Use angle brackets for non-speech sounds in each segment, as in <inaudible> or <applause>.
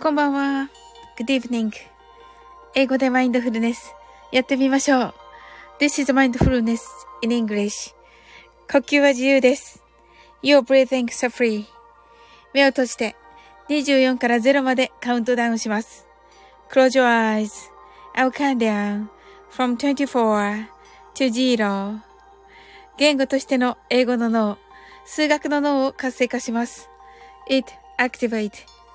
こんばんは。Good evening. 英語でマインドフルネス。やってみましょう。This is mindfulness in English. 呼吸は自由です。Your breathing so free. 目を閉じて24から0までカウントダウンします。Close your eyes. I'll count down from 24 to 0. 言語としての英語の脳、数学の脳を活性化します。It activate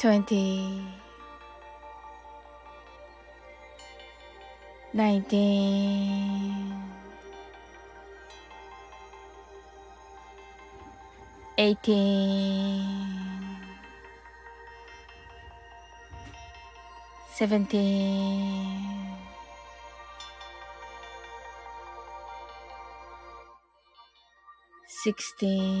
twenty, nineteen, eighteen, seventeen. Sixteen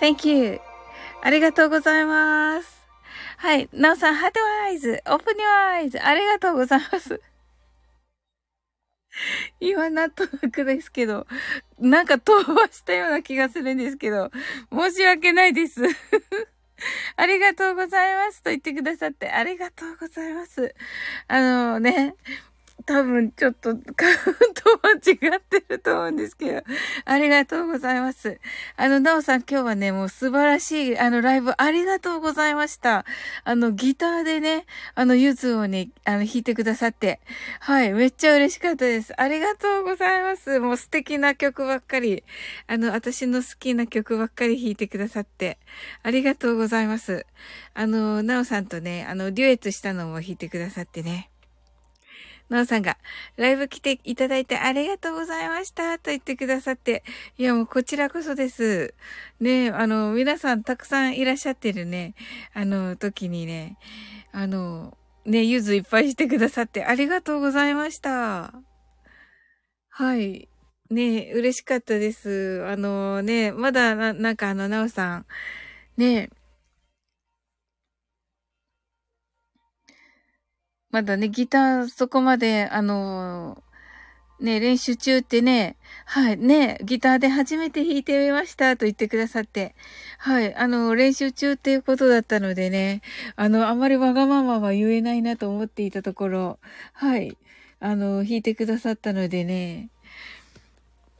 Thank you. ありがとうございます。はい。なおさん、 heart eyes。 open your eyes。ありがとうございます。<laughs> 今、なんとなくですけど、なんか飛ばしたような気がするんですけど、申し訳ないです。<laughs> ありがとうございますと言ってくださって、ありがとうございます。あのね、多分ちょっとカウント間違ってると思うんですけど、ありがとうございます。あの、なおさん今日はね、もう素晴らしい、あの、ライブありがとうございました。あの、ギターでね、あの、ゆずをね、あの、弾いてくださって、はい、めっちゃ嬉しかったです。ありがとうございます。もう素敵な曲ばっかり、あの、私の好きな曲ばっかり弾いてくださって、ありがとうございます。あの、なおさんとね、あの、デュエットしたのも弾いてくださってね。なおさんが、ライブ来ていただいてありがとうございましたと言ってくださって、いやもうこちらこそです。ねあの、皆さんたくさんいらっしゃってるね、あの、時にね、あの、ね、ゆずいっぱいしてくださってありがとうございました。はい。ね嬉しかったです。あのね、まだな、なんかあの、なおさん、ねまだね、ギターそこまで、あのー、ね、練習中ってね、はい、ね、ギターで初めて弾いてみましたと言ってくださって、はい、あの、練習中っていうことだったのでね、あの、あまりわがままは言えないなと思っていたところ、はい、あの、弾いてくださったのでね、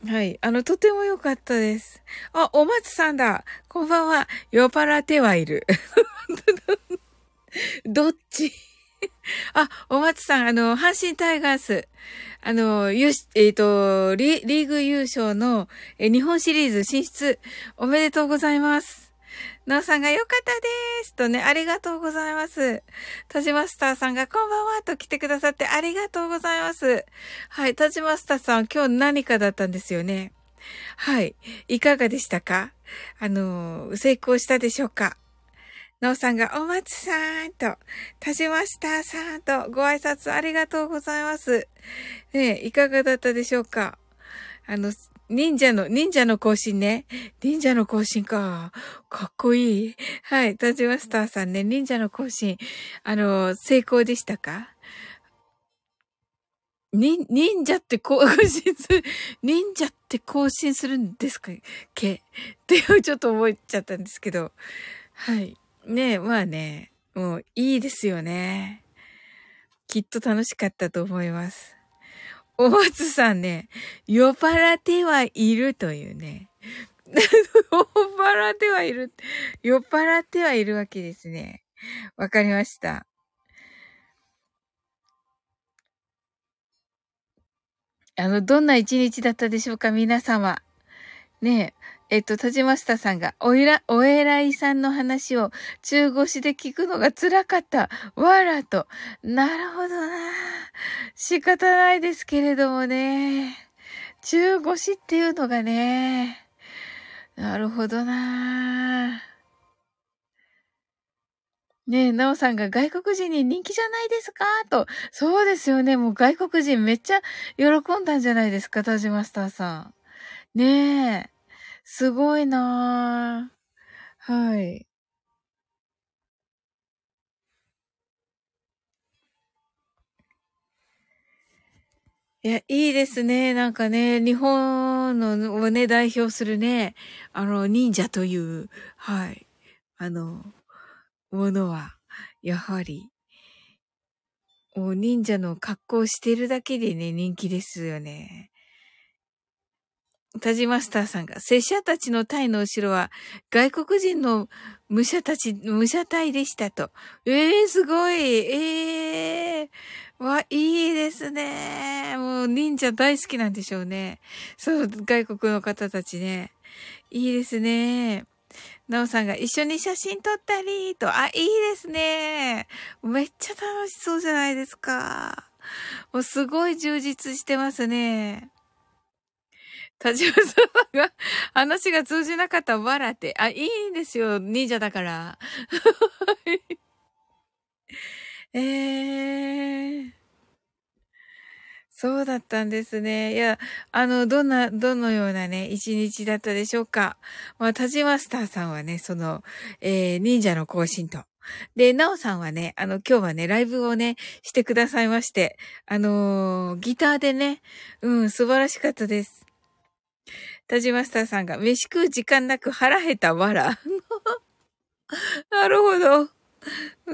はい。あの、とても良かったです。あ、お松さんだ。こんばんは。酔っ払ってはいる。<laughs> どっち？<laughs> あ、お松さん、あの、阪神タイガース、あの、ゆえっ、ー、とリ、リーグ優勝の、え、日本シリーズ進出、おめでとうございます。なおさんが良かったですとね、ありがとうございます。タジマスターさんがこんばんはと来てくださってありがとうございます。はい、タジマスターさん今日何かだったんですよね。はい。いかがでしたか？あの、成功したでしょうか？なおさんが、お松さんと、田島スターさんと、ご挨拶ありがとうございます。ねえいかがだったでしょうか？あの、忍者の、忍者の更新ね。忍者の更新か。かっこいい。はい。田島スターさんね、忍者の更新。あの、成功でしたか？忍、忍者って更新する、<laughs> 忍者って更新するんですか？け？っていうちょっと思っちゃったんですけど。はい。ねえ、まあね、もういいですよね。きっと楽しかったと思います。お松さんね、酔っ払ってはいるというね。<laughs> 酔っ払ってはいる。酔っ払ってはいるわけですね。わかりました。あの、どんな一日だったでしょうか、皆様。ねえ、えっと、田島下さんが、おいら、お偉いさんの話を中腰で聞くのが辛かった。わらと。なるほどな。仕方ないですけれどもね。中腰っていうのがね。なるほどな。ねえ、なおさんが外国人に人気じゃないですか？と。そうですよね。もう外国人めっちゃ喜んだんじゃないですか、田島スターさん。ねえ。すごいなぁ。はい。いや、いいですね。なんかね、日本のをね、代表するね、あの、忍者という、はい、あの、ものは、やはり、もう忍者の格好をしてるだけでね、人気ですよね。タジマスターさんが、拙者たちの隊の後ろは、外国人の武者たち、武者隊でしたと。ええー、すごい。ええー、わ、いいですね。もう忍者大好きなんでしょうね。そう、外国の方たちね。いいですね。なおさんが一緒に写真撮ったり、と、あ、いいですね。めっちゃ楽しそうじゃないですか。もうすごい充実してますね。田島さんが話が通じなかったわらって。あ、いいんですよ。忍者だから。<laughs> えー。そうだったんですね。いや、あの、どんな、どのようなね、一日だったでしょうか。まあ、田島スターさんはね、その、えー、忍者の行進と。で、なおさんはね、あの、今日はね、ライブをね、してくださいまして、あのー、ギターでね、うん、素晴らしかったです。田島スターさんが、飯食う時間なく腹減ったわら。<laughs> なるほど。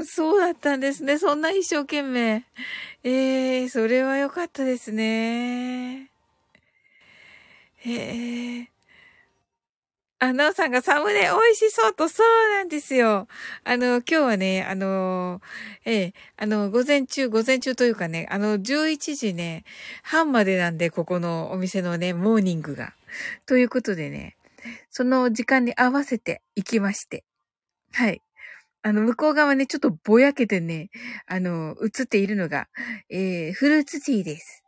そうだったんですね。そんな一生懸命。ええー、それは良かったですね。ええ。あ、なおさんがサムネ美味しそうと、そうなんですよ。あの、今日はね、あの、ええ、あの、午前中、午前中というかね、あの、11時ね、半までなんで、ここのお店のね、モーニングが。ということでね、その時間に合わせて行きまして。はい。あの、向こう側ね、ちょっとぼやけてね、あの、映っているのが、えー、フルーツティーです。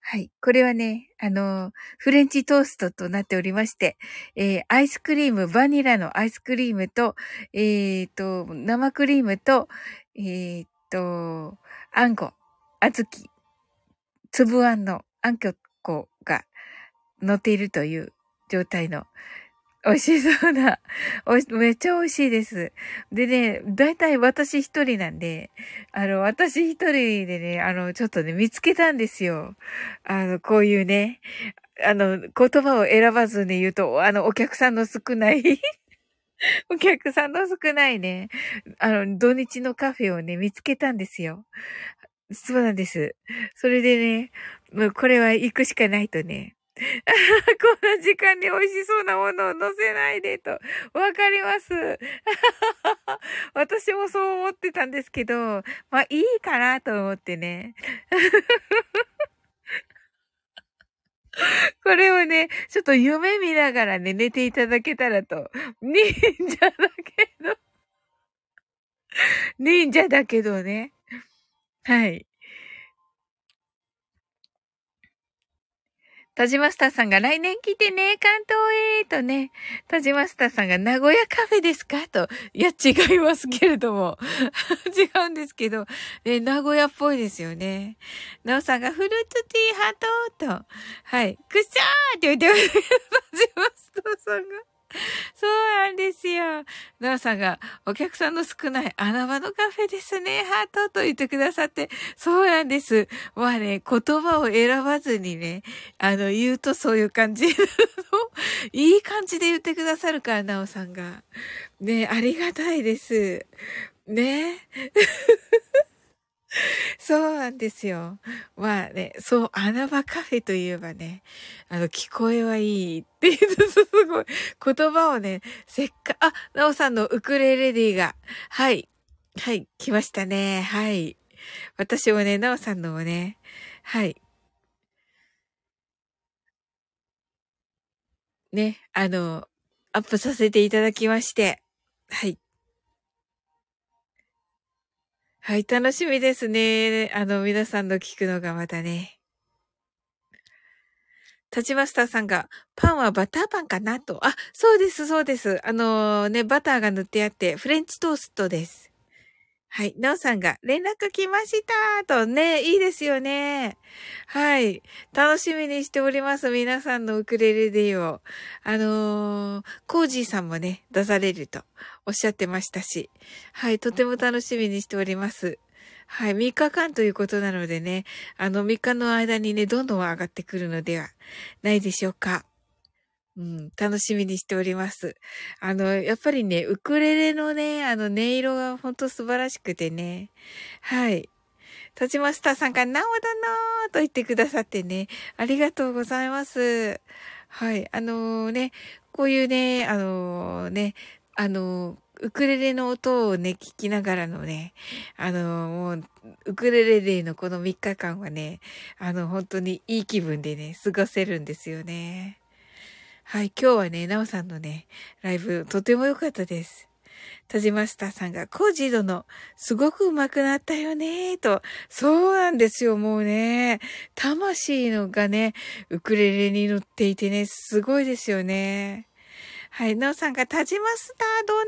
はい。これはね、あの、フレンチトーストとなっておりまして、えー、アイスクリーム、バニラのアイスクリームと、えー、と、生クリームと、えー、と、あんこ、あずき、つぶあんのあんきょっこが乗っているという状態の美味しそうな、おいめっちゃ美味しいです。でね、だいたい私一人なんで、あの、私一人でね、あの、ちょっとね、見つけたんですよ。あの、こういうね、あの、言葉を選ばずに言うと、あの、お客さんの少ない <laughs> お客さんの少ないね、あの、土日のカフェをね、見つけたんですよ。そうなんです。それでね、もうこれは行くしかないとね、<laughs> こんな時間に美味しそうなものを乗せないでと。わかります。<laughs> 私もそう思ってたんですけど、まあいいかなと思ってね。<laughs> これをね、ちょっと夢見ながらね、寝ていただけたらと。忍者だけど。忍者だけどね。はい。田島スターさんが来年来てね、関東へとね、田島スターさんが名古屋カフェですか？と、いや、違いますけれども。<laughs> 違うんですけど、え、名古屋っぽいですよね。なおさんがフルーツティーハートと、はい、くっしゃーって言ってます。田島スターさんが。<laughs> そうなんですよ。なおさんが、お客さんの少ない穴場のカフェですね、ハートと言ってくださって、そうなんです。まあね、言葉を選ばずにね、あの、言うとそういう感じ。<laughs> いい感じで言ってくださるから、なおさんが。ね、ありがたいです。ね。<laughs> そうなんですよ。まあね、そう、穴場カフェといえばね、あの、聞こえはいいっていう、<laughs> すごい、言葉をね、せっか、あ、なおさんのウクレレディが、はい、はい、来ましたね。はい。私もね、なおさんのもね、はい。ね、あの、アップさせていただきまして、はい。はい、楽しみですね。あの、皆さんの聞くのがまたね。立ちマスターさんが、パンはバターパンかなと。あ、そうです、そうです。あのね、バターが塗ってあって、フレンチトーストです。はい。なおさんが、連絡来ましたとね、いいですよね。はい。楽しみにしております。皆さんのウクレレディを。あのー、コージーさんもね、出されるとおっしゃってましたし。はい。とても楽しみにしております。はい。3日間ということなのでね、あの3日の間にね、どんどん上がってくるのではないでしょうか。うん、楽しみにしております。あの、やっぱりね、ウクレレのね、あの音色がほんと素晴らしくてね。はい。タチマスターさんが、なおだなーと言ってくださってね、ありがとうございます。はい。あのー、ね、こういうね、あのー、ね、あのー、ウクレレの音をね、聞きながらのね、あの、もう、ウクレレデーのこの3日間はね、あの、本当にいい気分でね、過ごせるんですよね。はい、今日はね、なおさんのね、ライブ、とても良かったです。田島スターさんが、コージー殿、すごく上手くなったよね、と。そうなんですよ、もうね。魂のがね、ウクレレに乗っていてね、すごいですよね。はい、なおさんが、田島スター殿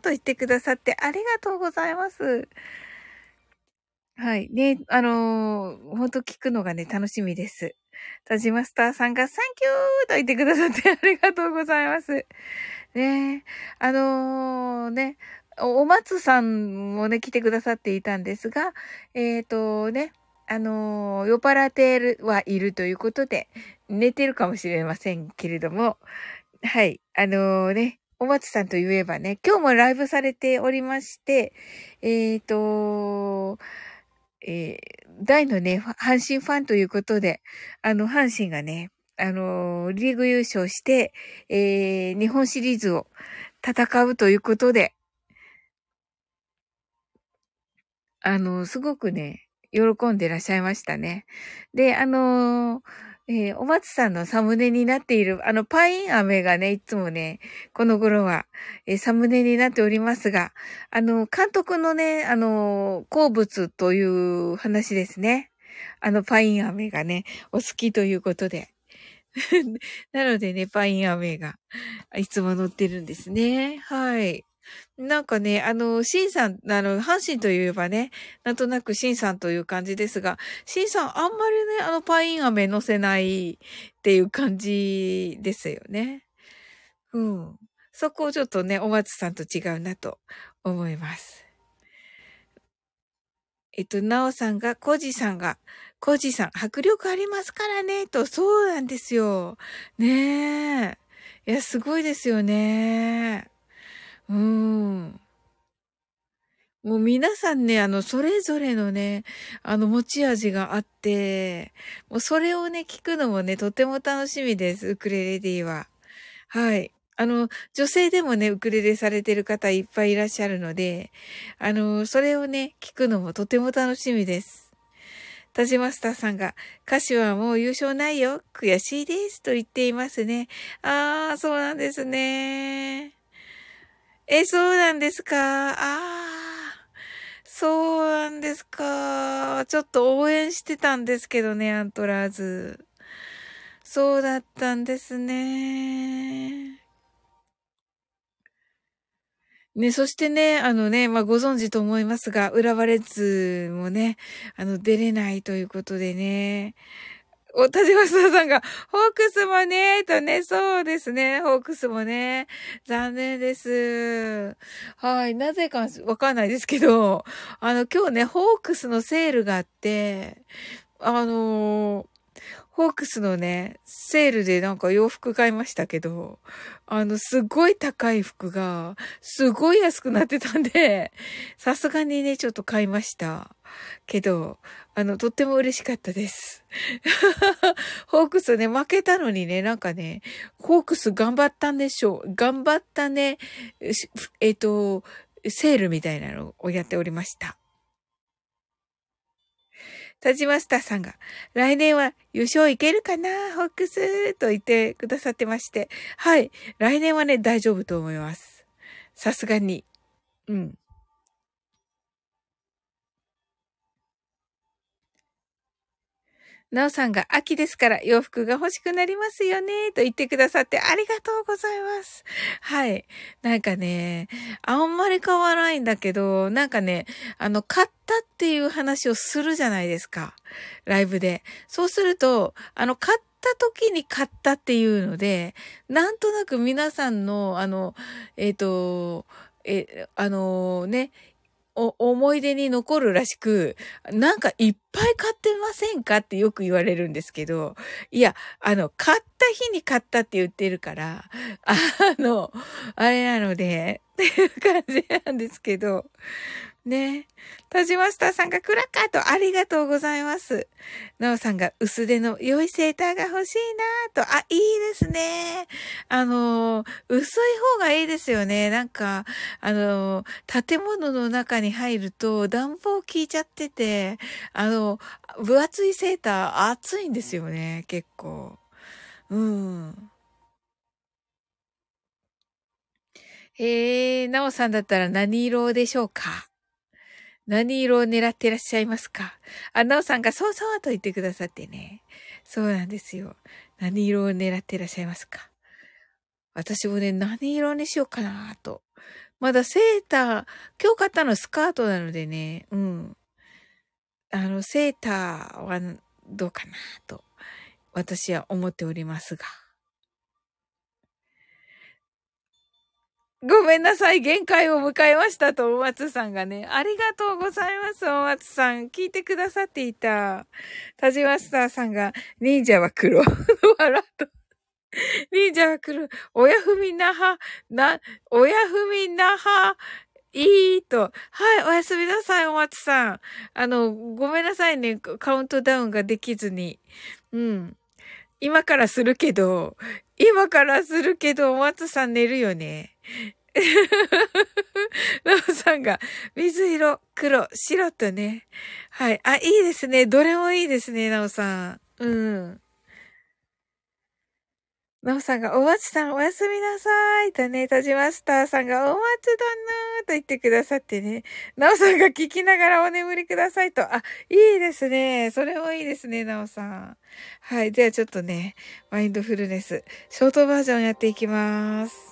と言ってくださってありがとうございます。はい。ね、あのー、ほんと聞くのがね、楽しみです。田島スターさんがサンキューと言ってくださって <laughs> ありがとうございます。ねあのー、ね、お松さんもね、来てくださっていたんですが、えっ、ー、とね、あのー、酔っ払ってるはいるということで、寝てるかもしれませんけれども、はい、あのね、お松さんと言えばね、今日もライブされておりまして、えっ、と、えー、大のね、阪神ファンということで、あの、阪神がね、あのリーグ優勝して、えー、日本シリーズを戦うということで、あの、すごくね、喜んでらっしゃいましたね。で、あのー、えー、お松さんのサムネになっている、あの、パイン飴がね、いつもね、この頃は、えー、サムネになっておりますが、あの、監督のね、あの、好物という話ですね。あの、パイン飴がね、お好きということで。<laughs> なのでね、パイン飴が、いつも乗ってるんですね。はい。なんかね、あの、シンさん、あの、阪神といえばね、なんとなくシンさんという感じですが、シンさんあんまりね、あの、パイン飴乗せないっていう感じですよね。うん。そこをちょっとね、お松さんと違うなと思います。えっと、なおさんが、コジさんが、コジさん、迫力ありますからね、と、そうなんですよ。ねえ。いや、すごいですよね。うーん。もう皆さんね、あの、それぞれのね、あの、持ち味があって、もうそれをね、聞くのもね、とても楽しみです、ウクレレディは。はい。あの、女性でもね、ウクレレされてる方いっぱいいらっしゃるので、あの、それをね、聞くのもとても楽しみです。田島スターさんが、歌詞はもう優勝ないよ。悔しいです。と言っていますね。あー、そうなんですね。え、そうなんですか？ああ、そうなんですか。ちょっと応援してたんですけどね、アントラーズ。そうだったんですね。ね、そしてね、あのね、まあ、ご存知と思いますが、浦和レッズもね、あの、出れないということでね、お、田島さんが、ホークスもね、とね、そうですね、ホークスもね、残念です。はい、なぜかわかんないですけど、あの、今日ね、ホークスのセールがあって、あのホークスのね、セールでなんか洋服買いましたけど、あの、すごい高い服が、すごい安くなってたんで、さすがにね、ちょっと買いました。けど、あの、とっても嬉しかったです。<laughs> ホークスね、負けたのにね、なんかね、ホークス頑張ったんでしょう。頑張ったね、えっ、と、セールみたいなのをやっておりました。田島スターさんが、来年は優勝いけるかなホックスと言ってくださってまして。はい。来年はね、大丈夫と思います。さすがに。うん。なおさんが秋ですから洋服が欲しくなりますよね、と言ってくださってありがとうございます。はい。なんかね、あんまり変わらないんだけど、なんかね、あの、買ったっていう話をするじゃないですか。ライブで。そうすると、あの、買った時に買ったっていうので、なんとなく皆さんの、あの、えっ、ー、と、え、あのね、思い出に残るらしく、なんかいっぱい買ってませんかってよく言われるんですけど、いや、あの、買った日に買ったって言ってるから、あの、あれなので、っていう感じなんですけど、ね。田島スターさんがクラッカーとありがとうございます。なおさんが薄手の良いセーターが欲しいなと。あ、いいですね。あの、薄い方がいいですよね。なんか、あの、建物の中に入ると暖房効いちゃってて、あの、分厚いセーター暑いんですよね。結構。うん。えー、なおさんだったら何色でしょうか？何色を狙ってらっしゃいますか？あ、なおさんがそうそうと言ってくださってね。そうなんですよ。何色を狙ってらっしゃいますか？私もね、何色にしようかなと。まだセーター、今日買ったのスカートなのでね、うん。あの、セーターはどうかなと、私は思っておりますが。ごめんなさい、限界を迎えましたと、お松さんがね。ありがとうございます、お松さん。聞いてくださっていた。田島スターさんが、忍者は黒。<laughs> 笑と。忍者は来る。親ふみなは、な、親ふみなは、いいと。はい、おやすみなさい、お松さん。あの、ごめんなさいね、カウントダウンができずに。うん。今からするけど、今からするけど、お松さん寝るよね。<laughs> なおさんが、水色、黒、白とね。はい。あ、いいですね。どれもいいですね、なおさん。うん。なおさんが、お松さんおやすみなさいとね、田島スターさんが、お松だなーと言ってくださってね。なおさんが聞きながらお眠りくださいと。あ、いいですね。それもいいですね、なおさん。はい。ではちょっとね、マインドフルネス、ショートバージョンやっていきます。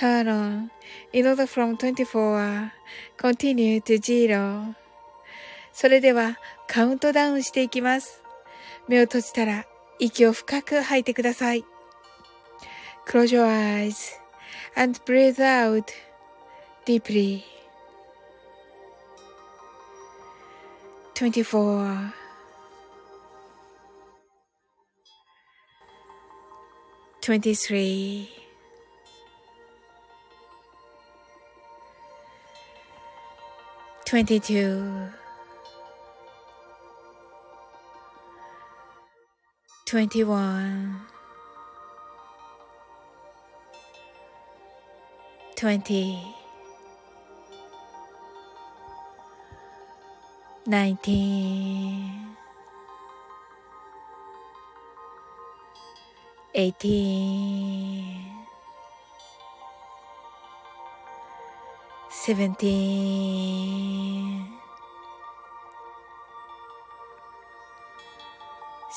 turn on in order from 24 continue to zero それではカウントダウンしていきます。目を閉じたら息を深く吐いてください。Close your eyes and breathe out deeply. 24 23 22 21 20 19 18 17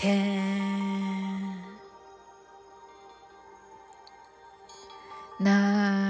天。な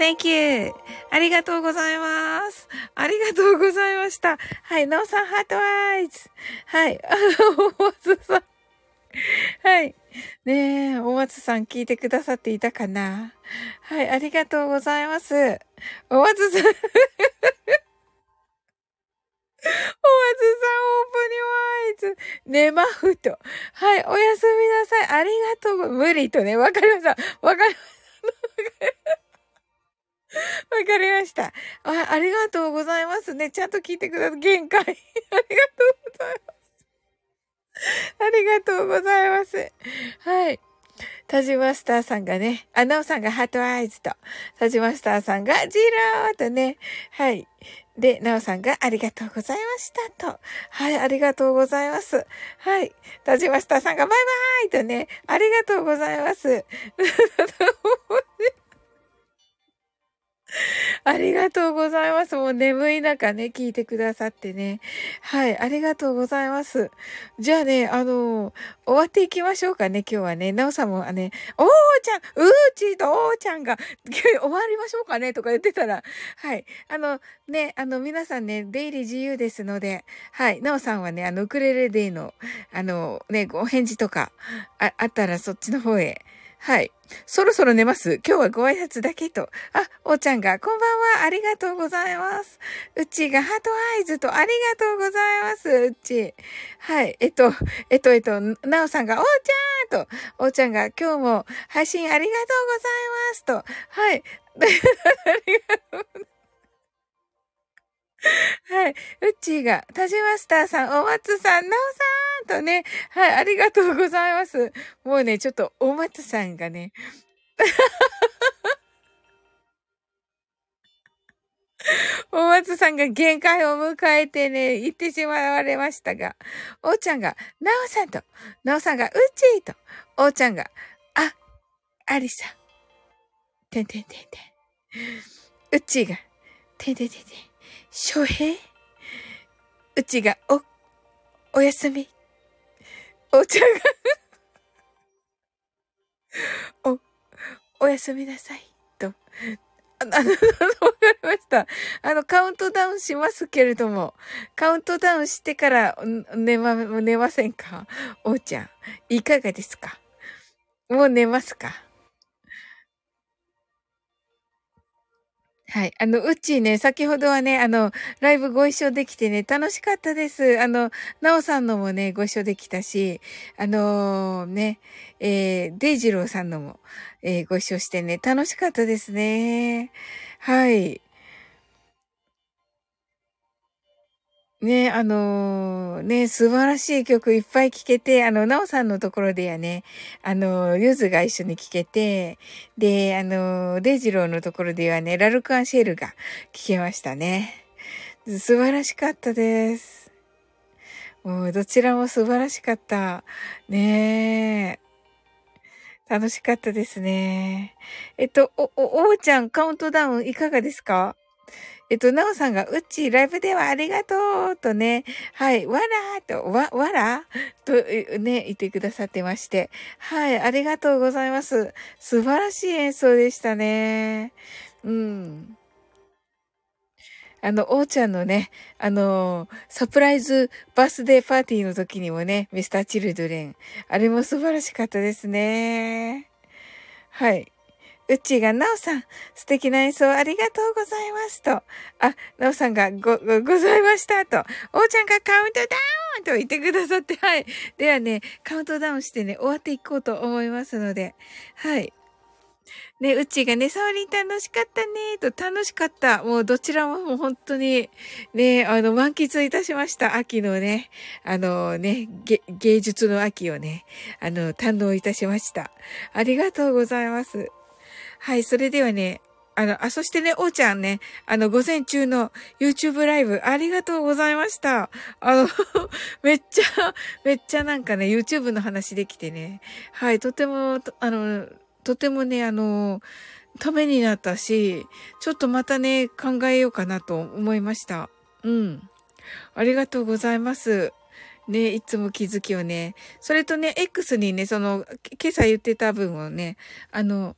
Thank you. ありがとうございます。ありがとうございました。はい、ノーさんハートアイズ。はい、あの、お松さん。はい。ねえ、お松さん聞いてくださっていたかな？はい、ありがとうございます。お松さんお松さん、オープニワイズ。寝まふと。はい、おやすみなさい。ありがとう。無理とね。わかりました。わかりました。<laughs> わかりました。あ、ありがとうございますね。ちゃんと聞いてください。限界。<laughs> ありがとうございます。ありがとうございます。はい。タジマスターさんがね、あ、ナオさんがハートアイズと、タジマスターさんがジローとね、はい。で、ナオさんがありがとうございましたと。はい、ありがとうございます。はい。タジマスターさんがバイバーイとね、ありがとうございます。<laughs> <laughs> ありがとうございます。もう眠い中ね、聞いてくださってね。はい、ありがとうございます。じゃあね、あの、終わっていきましょうかね、今日はね。なおさんもね、おーちゃん、うーちーとおーちゃんが、<laughs> 終わりましょうかね、とか言ってたら、はい。あの、ね、あの、皆さんね、出入り自由ですので、はい。なおさんはね、あの、ウクレレデーの、あの、ね、お返事とか、あ、あったらそっちの方へ、はい。そろそろ寝ます。今日はご挨拶だけと。あ、おーちゃんが、こんばんは。ありがとうございます。うちがハートアイズと、ありがとうございます。うち。はい。えっと、えっと、えっと、なおさんが、おーちゃんと、おーちゃんが、今日も配信ありがとうございますと。はい。<laughs> ありがとうございます <laughs> はい。うっちーが、タジマスターさん、お松さん、なおさんとね、はい、ありがとうございます。もうね、ちょっと、お松さんがね、<laughs> お松さんが限界を迎えてね、行ってしまわれましたが、おーちゃんが、なおさんと、なおさんが、うっちーと、おーちゃんが、あ、ありさん、てんてんてんてん。うっちーが、てんてんてんてん。翔平？うちが、お、おやすみ。お茶が <laughs> お、おやすみなさい。と。あの、<laughs> わかりました。あの、カウントダウンしますけれども、カウントダウンしてから寝ま、寝ませんか？おーちゃん、いかがですか？もう寝ますか？はい。あの、うちね、先ほどはね、あの、ライブご一緒できてね、楽しかったです。あの、なおさんのもね、ご一緒できたし、あのー、ね、えー、デイジローさんのも、えー、ご一緒してね、楽しかったですね。はい。ね、あのー、ね、素晴らしい曲いっぱい聴けて、あの、なおさんのところでやね、あの、ゆずが一緒に聴けて、で、あの、デジローのところではね、ラルクアンシェルが聴けましたね。素晴らしかったです。もう、どちらも素晴らしかった。ねえ。楽しかったですね。えっと、お、お、おーちゃん、カウントダウンいかがですか？えっと、なおさんが、うっちー、ライブではありがとうとね、はい、わらーと、わ、わら？とね、言ってくださってまして、はい、ありがとうございます。素晴らしい演奏でしたね。うん。あの、おーちゃんのね、あのー、サプライズバースデーパーティーの時にもね、ミスターチルドレン。あれも素晴らしかったですね。はい。うちが、なおさん、素敵な演奏ありがとうございますと。あ、なおさんが、ご、ご、ございましたと。おーちゃんがカウントダウンと言ってくださって、はい。ではね、カウントダウンしてね、終わっていこうと思いますので、はい。ね、うちがね、サオリン楽しかったね、と楽しかった。もうどちらももう本当に、ね、あの、満喫いたしました。秋のね、あのね、芸術の秋をね、あの、堪能いたしました。ありがとうございます。はい、それではね、あの、あ、そしてね、おーちゃんね、あの、午前中の YouTube ライブ、ありがとうございました。あの <laughs> めっちゃ、めっちゃなんかね、YouTube の話できてね、はい、とても、あの、とてもね、あの、ためになったし、ちょっとまたね、考えようかなと思いました。うん。ありがとうございます。ね、いつも気づきをね。それとね、X にね、その、今朝言ってた分をね、あの、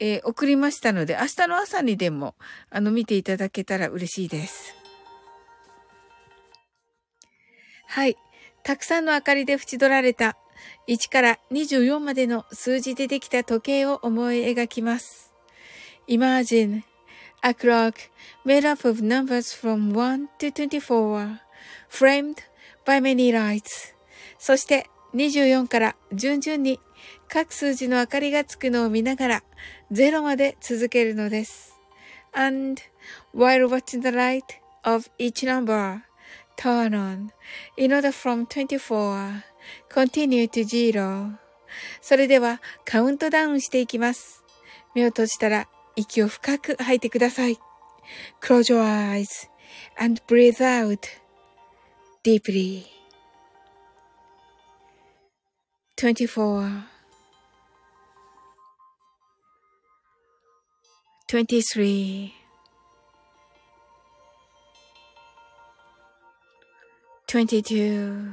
えー、送りましたので、明日の朝にでも、あの、見ていただけたら嬉しいです。はい。たくさんの明かりで縁取られた1から24までの数字でできた時計を思い描きます。Imagine a clock made up of numbers from 1 to 24 framed by many lights そして24から順々に各数字の明かりがつくのを見ながら0まで続けるのです。And while watching the light of each number turn on in order from 24 continue to zero それではカウントダウンしていきます。目を閉じたら息を深く吐いてください。Close your eyes and breathe out deeply. 24 23 22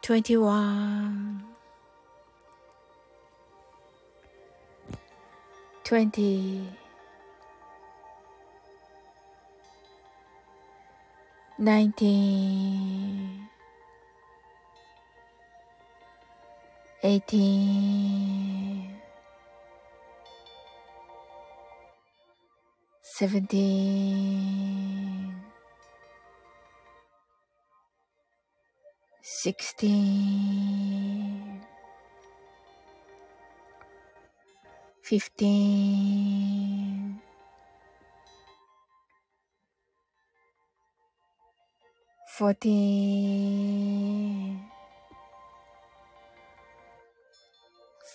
21 20 19 eighteen, seventeen, sixteen, fifteen. Fourteen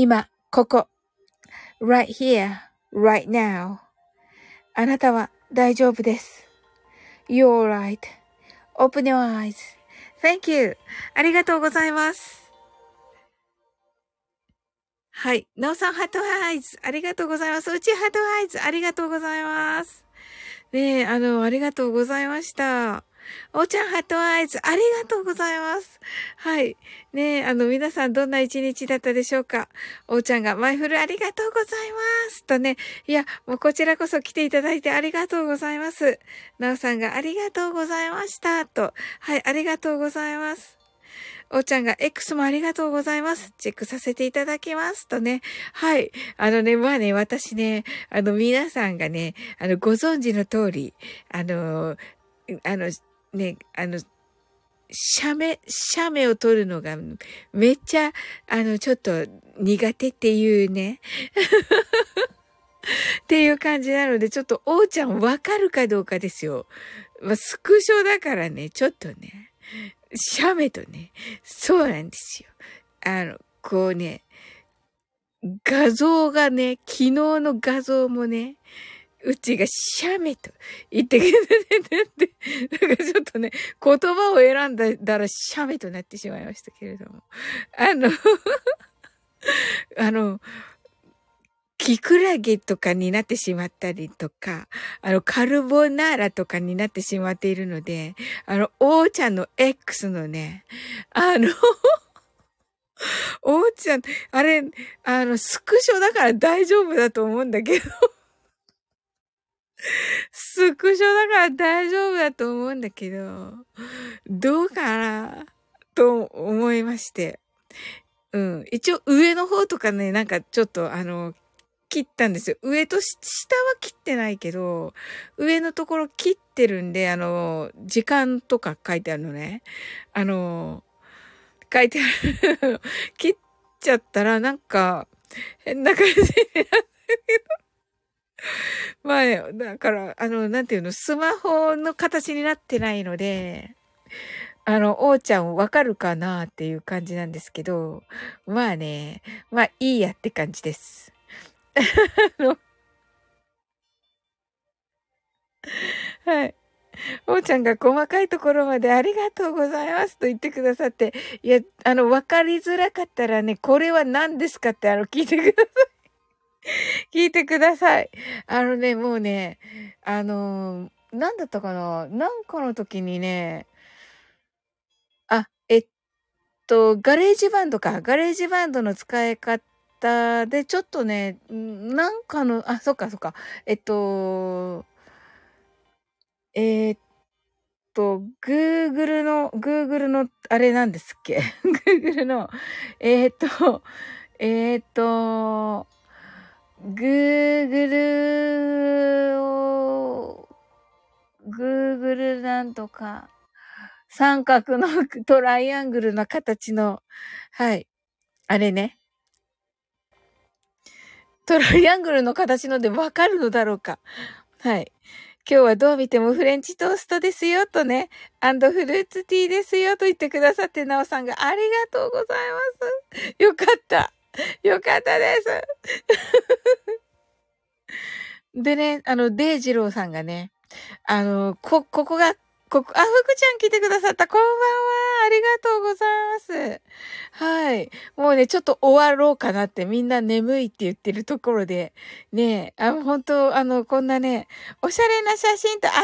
今、ここ。right here, right now. あなたは大丈夫です。You're right.Open your eyes.Thank you. ありがとうございます。はい。なおさん、 heart eyes。ありがとうございます。うち heart eyes。ありがとうございます。ねえ、あの、ありがとうございました。おーちゃん heart eyes、ありがとうございます。はい。ねあの、皆さんどんな一日だったでしょうか？おーちゃんが mindful ありがとうございます。とね。いや、もうこちらこそ来ていただいてありがとうございます。なおさんがありがとうございました。と。はい、ありがとうございます。おーちゃんが X もありがとうございます。チェックさせていただきます。とね。はい。あのね、まあね、私ね、あの皆さんがね、あの、ご存知の通り、あの、あの、ね、あの、写メ、写メを撮るのがめっちゃ、あの、ちょっと苦手っていうね。<laughs> っていう感じなので、ちょっと、おーちゃんわかるかどうかですよ。まあ、スクショだからね、ちょっとね、写メとね、そうなんですよ。あの、こうね、画像がね、昨日の画像もね、うちがシャメと言ってくれてて、なんかちょっとね、言葉を選んだらシャメとなってしまいましたけれども。あの <laughs> あの、キクラゲとかになってしまったりとか、あの、カルボナーラとかになってしまっているので、あの、おーちゃんの X のね、あのおーちゃん、あれ、あの、スクショだから大丈夫だと思うんだけど <laughs> スクショだから大丈夫だと思うんだけど、どうかなと思いまして。うん。一応上の方とかね、なんかちょっとあの、切ったんですよ。上と下は切ってないけど、上のところ切ってるんで、あの、時間とか書いてあるのね。あの、書いてある。<laughs> 切っちゃったらなんか、変な感じになるけど。<laughs> まあ、だから、あの、なんていうの、スマホの形になってないので、あの、おーちゃんわかるかなっていう感じなんですけど、まあね、まあいいやって感じです。<laughs> はい。おーちゃんが細かいところまでありがとうございますと言ってくださって、いや、あの、わかりづらかったらね、これは何ですかってあの、聞いてください。<laughs> 聞いてください。あのね、もうね、あのー、なんだったかな？なんかの時にね、あ、えっと、ガレージバンドか。ガレージバンドの使い方で、ちょっとね、なんかの、あ、そっかそっか。えっと、えー、っと、Google の、Google の、あれなんですっけ <laughs> ?Google の、えー、っと、えー、っと、Google を、Google なんとか、三角のトライアングルの形の、はい。あれね。トライアングルの形のでわかるのだろうか。はい。今日はどう見てもフレンチトーストですよとね、アンドフルーツティーですよと言ってくださって、なおさんがありがとうございます。よかった。<laughs> よかったです。<laughs> でね、あの、デイジローさんがね、あの、こ、ここがここ、あ、福ちゃん来てくださった。こんばんは。ありがとうございます。はい。もうね、ちょっと終わろうかなってみんな眠いって言ってるところで、ねあの、本当あの、こんなね、おしゃれな写真とあり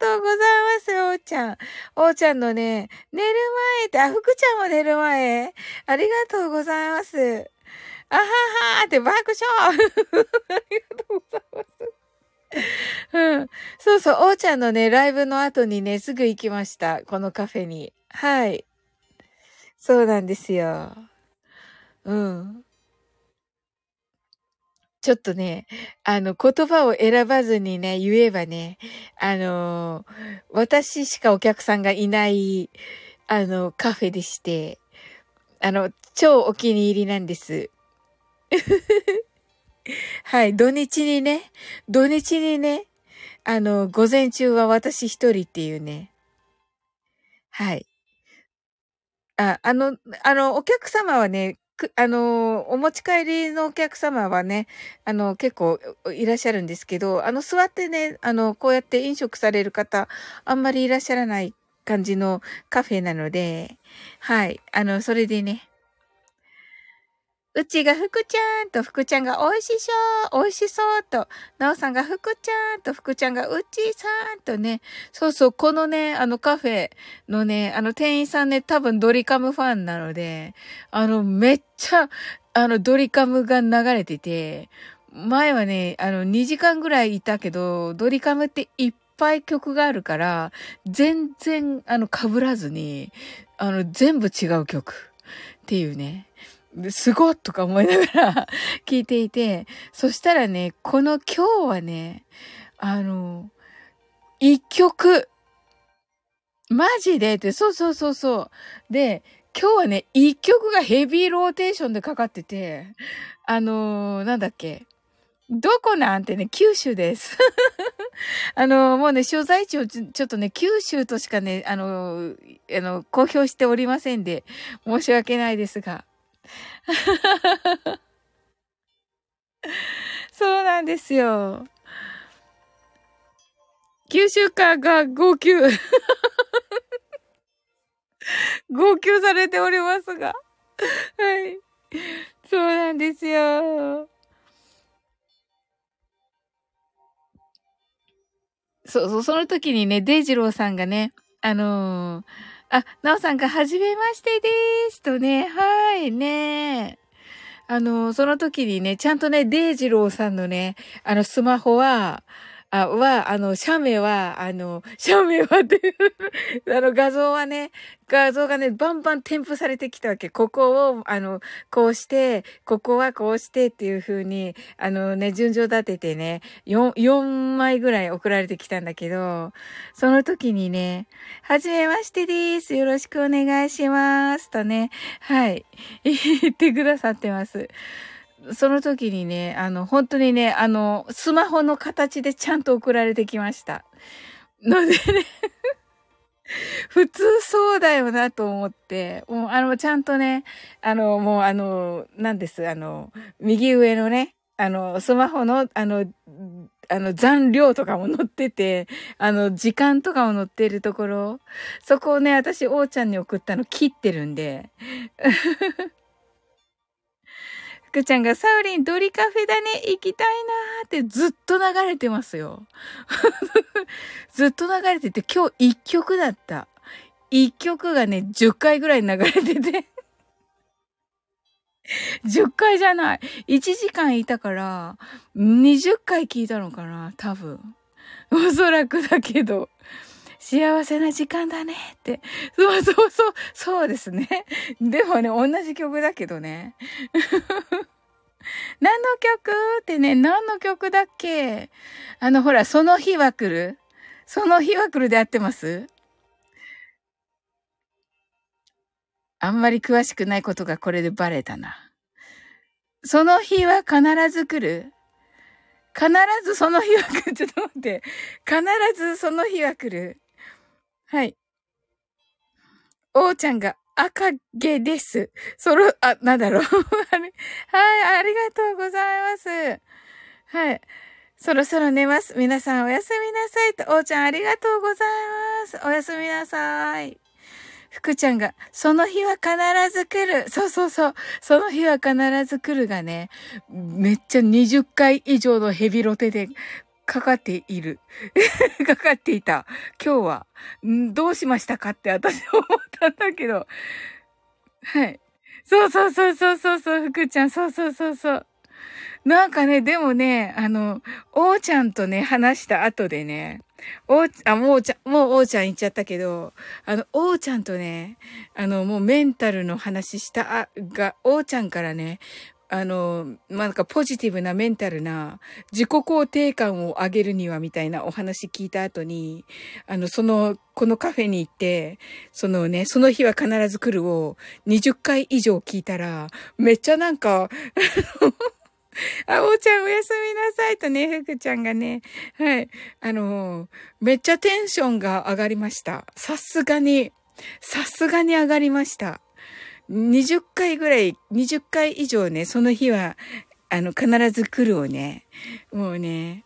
がとうございます、おーちゃん。おーちゃんのね、寝る前って、あ、福ちゃんも寝る前？ありがとうございます。あははーって爆笑 <laughs> ありがとうございます。うん。そうそう、おーちゃんのね、ライブの後にね、すぐ行きました。このカフェに。はい。そうなんですよ。うん。ちょっとね、あの、言葉を選ばずにね、言えばね、あの私しかお客さんがいない、あの、カフェでして、あの、超お気に入りなんです。<laughs> はい、土日にね、土日にね、あの、午前中は私一人っていうね。はい。あ、あの、あの、お客様はね、あの、お持ち帰りのお客様はね、あの、結構いらっしゃるんですけど、あの、座ってね、あの、こうやって飲食される方、あんまりいらっしゃらない感じのカフェなので、はい。あの、それでね、うちが福ちゃんと福ちゃんが美味しそう、美味しそうと、なおさんが福ちゃんと福ちゃんがうちさんとね、そうそう、このね、あのカフェのね、あの店員さんね、多分ドリカムファンなので、あの、めっちゃ、あの、ドリカムが流れてて、前はね、あの、2時間ぐらいいたけど、ドリカムっていっぱい曲があるから、全然、あの、被らずに、あの、全部違う曲っていうね。すごっとか思いながら <laughs> 聞いていて、そしたらね、この今日はね、あの、一曲、マジでって、そうそうそうそう。で、今日はね、一曲がヘビーローテーションでかかってて、あのー、なんだっけ。どこなんてね、九州です。<laughs> あの、もうね、所在地をちょっとね、九州としかね、あの、あの、公表しておりませんで、申し訳ないですが。<laughs> そうなんですよ。九州間が号泣。<laughs> 号泣されておりますが。はい。そうなんですよ。そうそう、その時にね、デイジローさんがね、あのーあ、なおさんが、はじめましてです。とね、はいね。あの、その時にね、ちゃんとね、デイジローさんのね、あの、スマホは、あ、は、あの、写メは、あの、<laughs> 写メはって <laughs> あの、画像はね、画像がね、バンバン添付されてきたわけ。ここを、あの、こうして、ここはこうしてっていう風に、あのね、順序立ててね、4、4枚ぐらい送られてきたんだけど、その時にね、はじめましてです。よろしくお願いします。とね、はい、<laughs> 言ってくださってます。その時にね、あの、本当にね、あの、スマホの形でちゃんと送られてきました。のでね普通そうだよなと思って、もうあの、ちゃんとね、あの、もうあの、なんです、あの、右上のね、あの、スマホの、あの、あの、残量とかも載ってて、あの、時間とかも載ってるところ、そこをね、私、おーちゃんに送ったの切ってるんで。福ちゃんがサウリンドリカフェだね、行きたいなーってずっと流れてますよ。<laughs> ずっと流れてて、今日一曲だった。一曲がね、10回ぐらい流れてて <laughs> 10回じゃない。1時間いたから、20回聞いたのかな多分。<laughs> おそらくだけど。幸せな時間だねって。そうそうそう。そうですね。でもね、同じ曲だけどね。<laughs> 何の曲ってね、何の曲だっけ？あの、ほら、その日は来る？その日は来るで合ってます？あんまり詳しくないことがこれでバレたな。その日は必ず来る？必ずその日は来る？ちょっと待って。必ずその日は来る？はい。おーちゃんが赤毛です。そろ、あ、なんだろう。<laughs> はい、ありがとうございます。はい。そろそろ寝ます。皆さんおやすみなさいと、おーちゃんありがとうございます。おやすみなさい。福ちゃんが、その日は必ず来る。そうそうそう。その日は必ず来るがね、めっちゃ20回以上のヘビロテでかかっている。<laughs> かかっていた。今日は、どうしましたかって私思ったんだけど。はい。そうそうそうそうそうそう、福ちゃん。そうそうそうそう。なんかね、でもね、あの、おーちゃんとね、話した後でね、おあ、もうちゃん、もうおーちゃん言っちゃったけど、あの、おーちゃんとね、あの、もうメンタルの話した、が、おーちゃんからね、あの、まあ、なんかポジティブなメンタルな自己肯定感を上げるにはみたいなお話聞いた後に、あの、その、このカフェに行って、そのね、その日は必ず来るを20回以上聞いたら、めっちゃなんか <laughs> あ、おーちゃんおやすみなさいとね、ふくちゃんがね、はい。あの、めっちゃテンションが上がりました。さすがに、さすがに上がりました。20回ぐらい、20回以上ね、その日は、あの、必ず来るをね、もうね、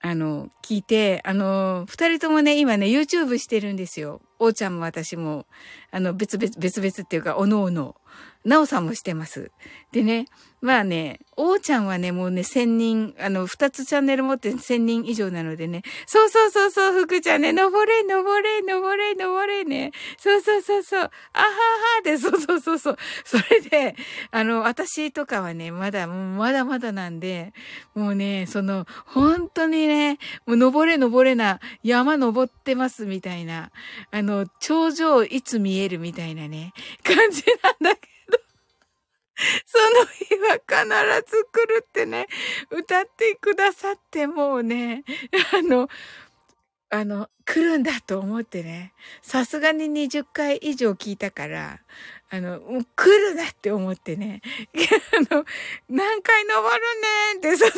あの、聞いて、あの、二人ともね、今ね、YouTube してるんですよ。おーちゃんも私も、あの、別々、別々っていうか、おのおの。なおさんもしてます。でね、まあね、おーちゃんはね、もうね、千人、あの、二つチャンネル持って千人以上なのでね、そうそうそうそう、福ちゃんね、登れ、登れ、登れ、登れね。そうそうそうそう、あははで、そうそうそうそう。それで、あの、私とかはね、まだ、まだまだなんで、もうね、その、本当にね、もう登れ、登れな、山登ってますみたいな、あの、頂上いつ見えるみたいなね、感じなんだけど、その日は必ず来るってね、歌ってくださってもうね、あの、あの、来るんだと思ってね、さすがに20回以上聞いたから、あの、もう来るなって思ってね、<laughs> あの、何回登るねんって、<laughs> 確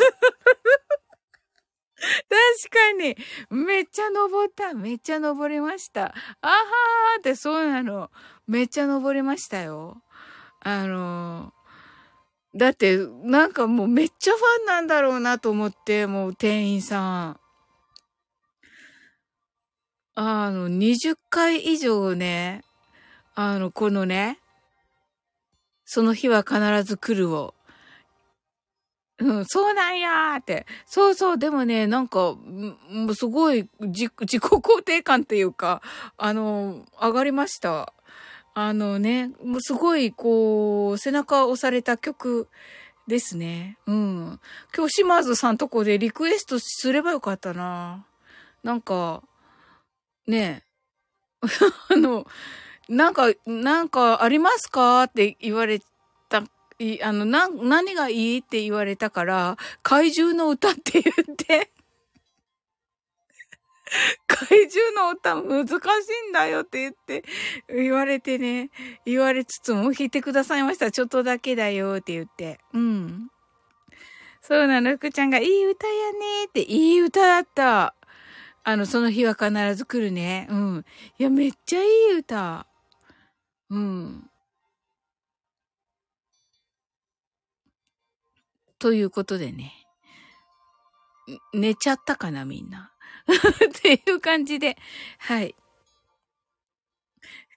かに、めっちゃ登った。めっちゃ登りました。あはーってそうなの。めっちゃ登りましたよ。あの、だって、なんかもうめっちゃファンなんだろうなと思って、もう店員さん。あの、20回以上ね、あの、このね、その日は必ず来るを。うん、そうなんやーって。そうそう、でもね、なんか、すごい自己肯定感っていうか、あの、上がりました。あのね、すごい、こう、背中を押された曲ですね。うん。今日島津さんとこでリクエストすればよかったな。なんか、ね <laughs> あの、なんか、なんかありますかって言われた、いあの、な、何がいいって言われたから、怪獣の歌って言って <laughs> 怪獣の歌難しいんだよって言って、言われてね、言われつつも弾いてくださいました。ちょっとだけだよって言って。うん。そうなの、福ちゃんがいい歌やねって、いい歌だった。あの、その日は必ず来るね。うん。いや、めっちゃいい歌。うん。ということでね。寝ちゃったかな、みんな。<laughs> っていう感じで、はい。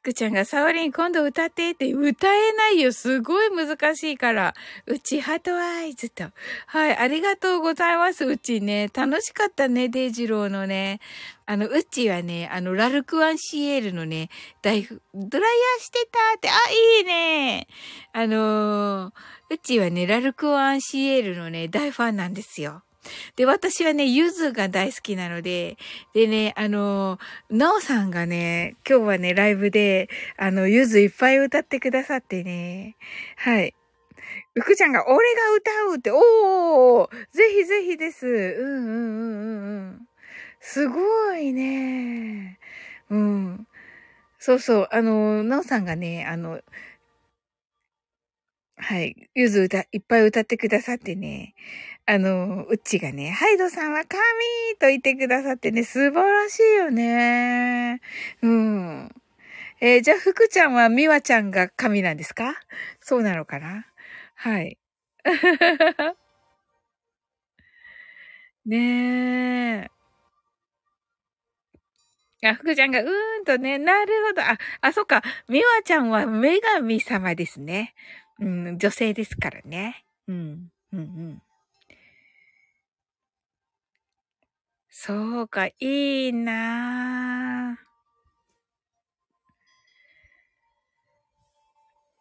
福ちゃんが、サオリン今度歌ってって歌えないよ。すごい難しいから。うちハートアイズと。はい、ありがとうございます。うちね。楽しかったね、デイジローのね。あの、うちはね、あの、ラルクワンシエールのね、大ドライヤーしてたって、あ、いいね。あのー、うちはね、ラルクワンシエールのね、大ファンなんですよ。で、私はね、ゆずが大好きなので、でね、あの、なおさんがね、今日はね、ライブで、あの、ゆずいっぱい歌ってくださってね、はい。うくちゃんが、俺が歌うって、おーぜひぜひです。うんうんうんうんうん。すごいね。うん。そうそう、あの、なおさんがね、あの、はい。ゆず歌、いっぱい歌ってくださってね。あの、うちがね、ハイドさんは神と言ってくださってね、素晴らしいよね。うん。えー、じゃあ、福ちゃんはみわちゃんが神なんですか？そうなのかな？はい。<laughs> ねえ。あ、福ちゃんが、うーんとね、なるほど。あ、あ、そっか。みわちゃんは女神様ですね。うん、女性ですからね。うん、うん、うん。そうか、いいなぁ。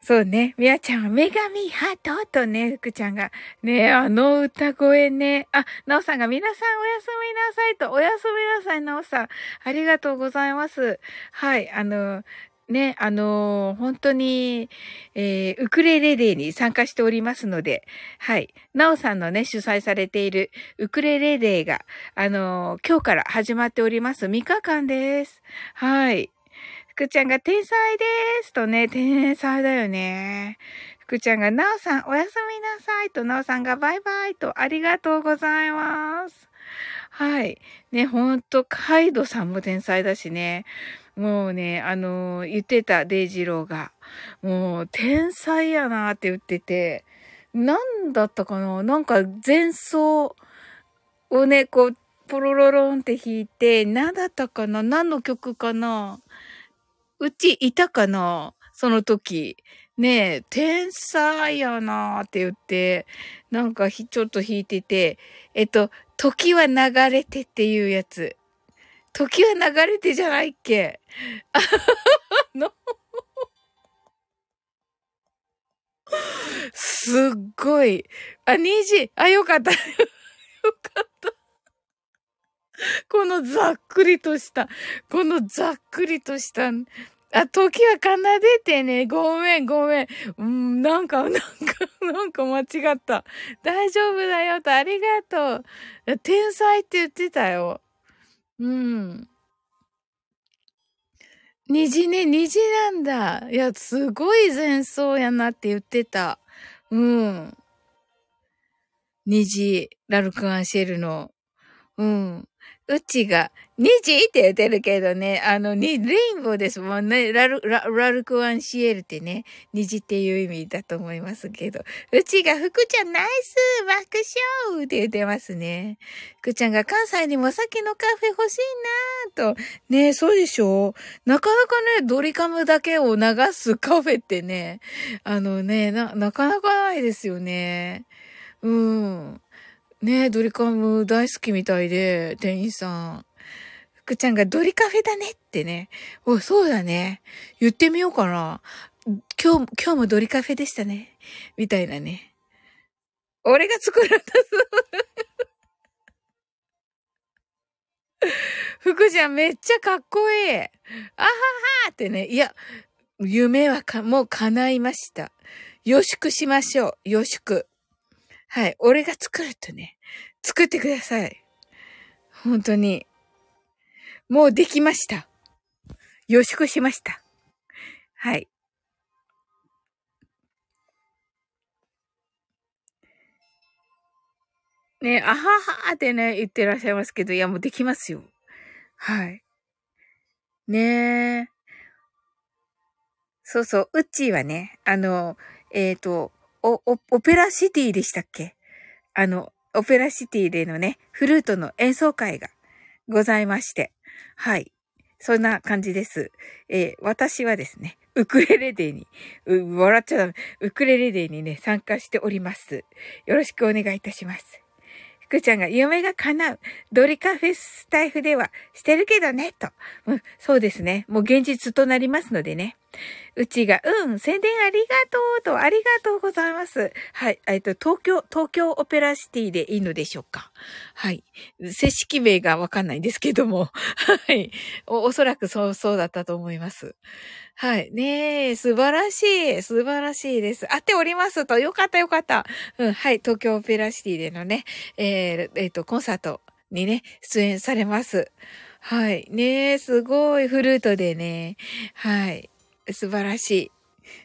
そうね。みやちゃんは女神ハート？とね、ふくちゃんが。ねあの歌声ね。あ、なおさんが皆さんおやすみなさいと。おやすみなさい、なおさん。ありがとうございます。はい。あの、ね、あのー、本当に、えー、ウクレレデーに参加しておりますので、はい。なおさんのね、主催されているウクレレデーが、あのー、今日から始まっております。3日間です。はい。福ちゃんが天才ですとね、天才だよね。福ちゃんが、なおさんおやすみなさいと、なおさんがバイバイと、ありがとうございます。はい。ね、ほんと、カイドさんも天才だしね。もうね、あのー、言ってた、デイジローが。もう、天才やなって言ってて、なんだったかな？なんか前奏をね、こう、ポロロロンって弾いて、何だったかな？何の曲かな？うちいたかな？その時。ねえ、天才やなーって言って、なんかちょっと弾いてて、えっと、時は流れてっていうやつ。時は流れてじゃないっけ？<laughs> あのすっごい。あ、2時。あ、よかった。<laughs> よかった。このざっくりとした、このざっくりとした、あ、時は奏でてね。ごめん、ごめん。うん、なんか、なんか、<laughs> なんか間違った。大丈夫だよと、ありがとう。天才って言ってたよ。うん。虹ね、虹なんだ。いや、すごい前奏やなって言ってた。うん。虹、ラルクアンシェルの。うん。うちが、虹って言ってるけどね、あの、に、レインボーですもんね。ラル、ララルクワンシエルってね、虹っていう意味だと思いますけど。うちが、福ちゃんナイス爆笑って言ってますね。福ちゃんが関西にもさっきのカフェ欲しいなぁと。ねそうでしょ？なかなかね、ドリカムだけを流すカフェってね、あのね、な、なかなかないですよね。うん。ねドリカム大好きみたいで、店員さん。福ちゃんがドリカフェだねってね。お、そうだね。言ってみようかな。今日、今日もドリカフェでしたね。みたいなね。俺が作るんだぞ。<laughs> 福ちゃんめっちゃかっこいい。あははってね。いや、夢はか、もう叶いました。予祝しましょう。予祝。はい。俺が作るとね、作ってください。本当に。もうできました。予祝しました。はい。ねあははってね、言ってらっしゃいますけど、いや、もうできますよ。はい。ねえ。そうそう、うっちーはね、あの、えっ、ー、と、お、お、オペラシティでしたっけ？あの、オペラシティでのね、フルートの演奏会がございまして、はい。そんな感じです。えー、私はですね、ウクレレデーに、笑っちゃダメ。ウクレレデーにね、参加しております。よろしくお願いいたします。福ちゃんが夢が叶う。ドリカフェスタイフではしてるけどね、と。うん、そうですね。もう現実となりますのでね。うちが、うん、宣伝ありがとうと、ありがとうございます。はい、えっと、東京、東京オペラシティでいいのでしょうか。はい。正式名がわかんないんですけども。はい。お、おそらくそう、そうだったと思います。はい。ねえ、素晴らしい。素晴らしいです。合っておりますと。よかったよかった。うん、はい。東京オペラシティでのね、えー、えっ、と、コンサートにね、出演されます。はい。ねえ、すごいフルートでね。はい。素晴らしい。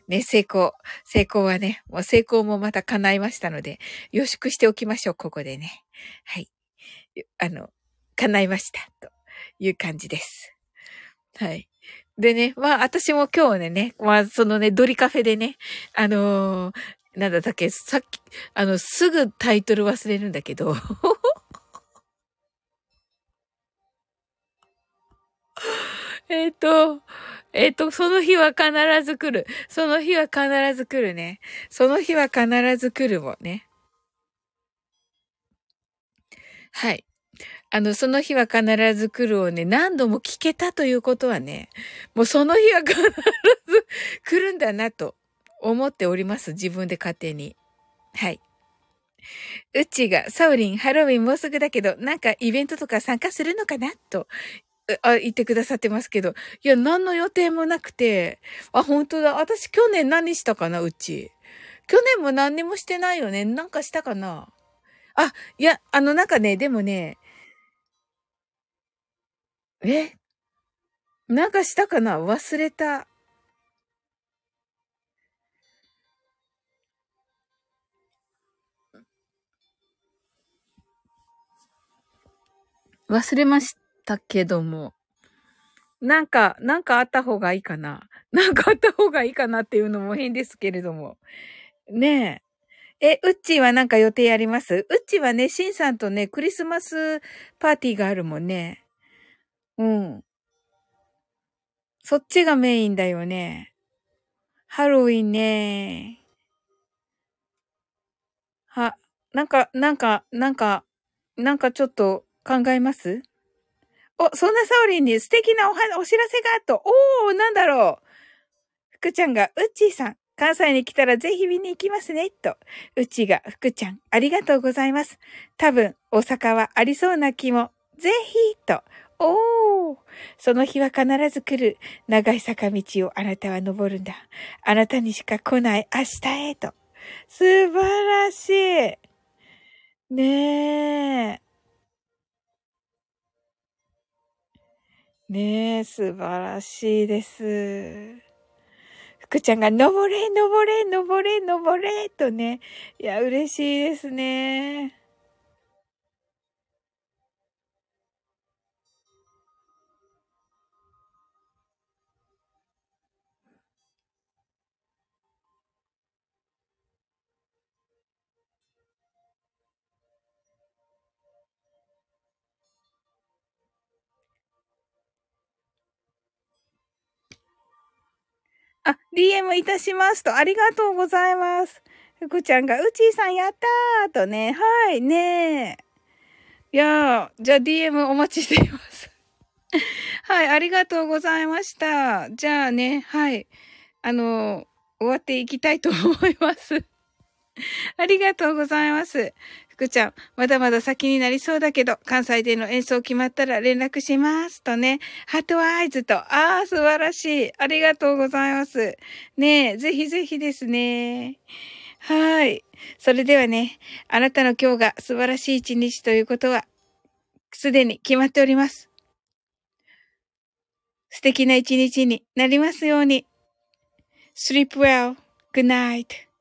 ね、成功。成功はね、もう成功もまた叶いましたので、予祝しておきましょう、ここでね。はい。あの、叶いました、という感じです。はい。でね、まあ、私も今日ね、まあ、そのね、ドリカフェでね、あのー、なんだったっけ、さっき、あの、すぐタイトル忘れるんだけど、<laughs> えっと、えっ、ー、と、その日は必ず来る。その日は必ず来るね。その日は必ず来るもね。はい。あの、その日は必ず来るをね、何度も聞けたということはね、もうその日は必ず来るんだなと思っております。自分で勝手に。はい。うちが、サウリン、ハロウィンもうすぐだけど、なんかイベントとか参加するのかなとあ、言ってくださってますけど。いや、何の予定もなくて。あ、本当だ。私去年何したかな、うち。去年も何にもしてないよね。なんかしたかな。あ、いや、あの、なんかね、でもね、え？なんかしたかな？忘れた。忘れましたったけども、なんか、なんかあった方がいいかな。なんかあった方がいいかなっていうのも変ですけれども。ねえ。え、うっちーはなんか予定あります？うっちーはね、しんさんとね、クリスマスパーティーがあるもんね。うん。そっちがメインだよね。ハロウィンね。は、なんか、なんか、なんか、なんかちょっと考えます？お、そんなサオリンに素敵なおは、お知らせがあった。おー、なんだろう。福ちゃんが、うっちーさん、関西に来たらぜひ見に行きますね、と。うちが、福ちゃん、ありがとうございます。多分、大阪はありそうな気も、ぜひ、と。おー、その日は必ず来る。長い坂道をあなたは登るんだ。あなたにしか来ない明日へ、と。素晴らしい。ねえ。ねえ、素晴らしいです。福ちゃんが、登れ、登れ、登れ、登れ、とね。いや、嬉しいですね。あ、DM いたしますと、ありがとうございます。ふくちゃんが、うちーさんやったーとね、はい、ねいやー、じゃあ DM お待ちしています。<laughs> はい、ありがとうございました。じゃあね、はい、あの、終わっていきたいと思います。<laughs> ありがとうございます。福ちゃん、まだまだ先になりそうだけど、関西での演奏決まったら連絡します。とね、ハートアイズと、ああ、素晴らしい。ありがとうございます。ねえ、ぜひぜひですね。はい。それではね、あなたの今日が素晴らしい一日ということは、すでに決まっております。素敵な一日になりますように。sleep well. good night.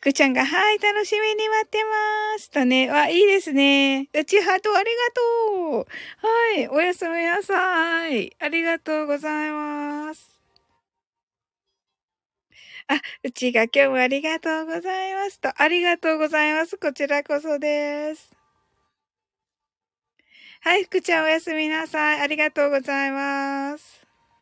福ちゃんが、はい、楽しみに待ってます。とね、わ、いいですね。うちハートありがとう。はい、おやすみなさい。ありがとうございます。あ、うちが今日もありがとうございますと。ありがとうございます。こちらこそです。はい、福ちゃんおやすみなさい。ありがとうございます。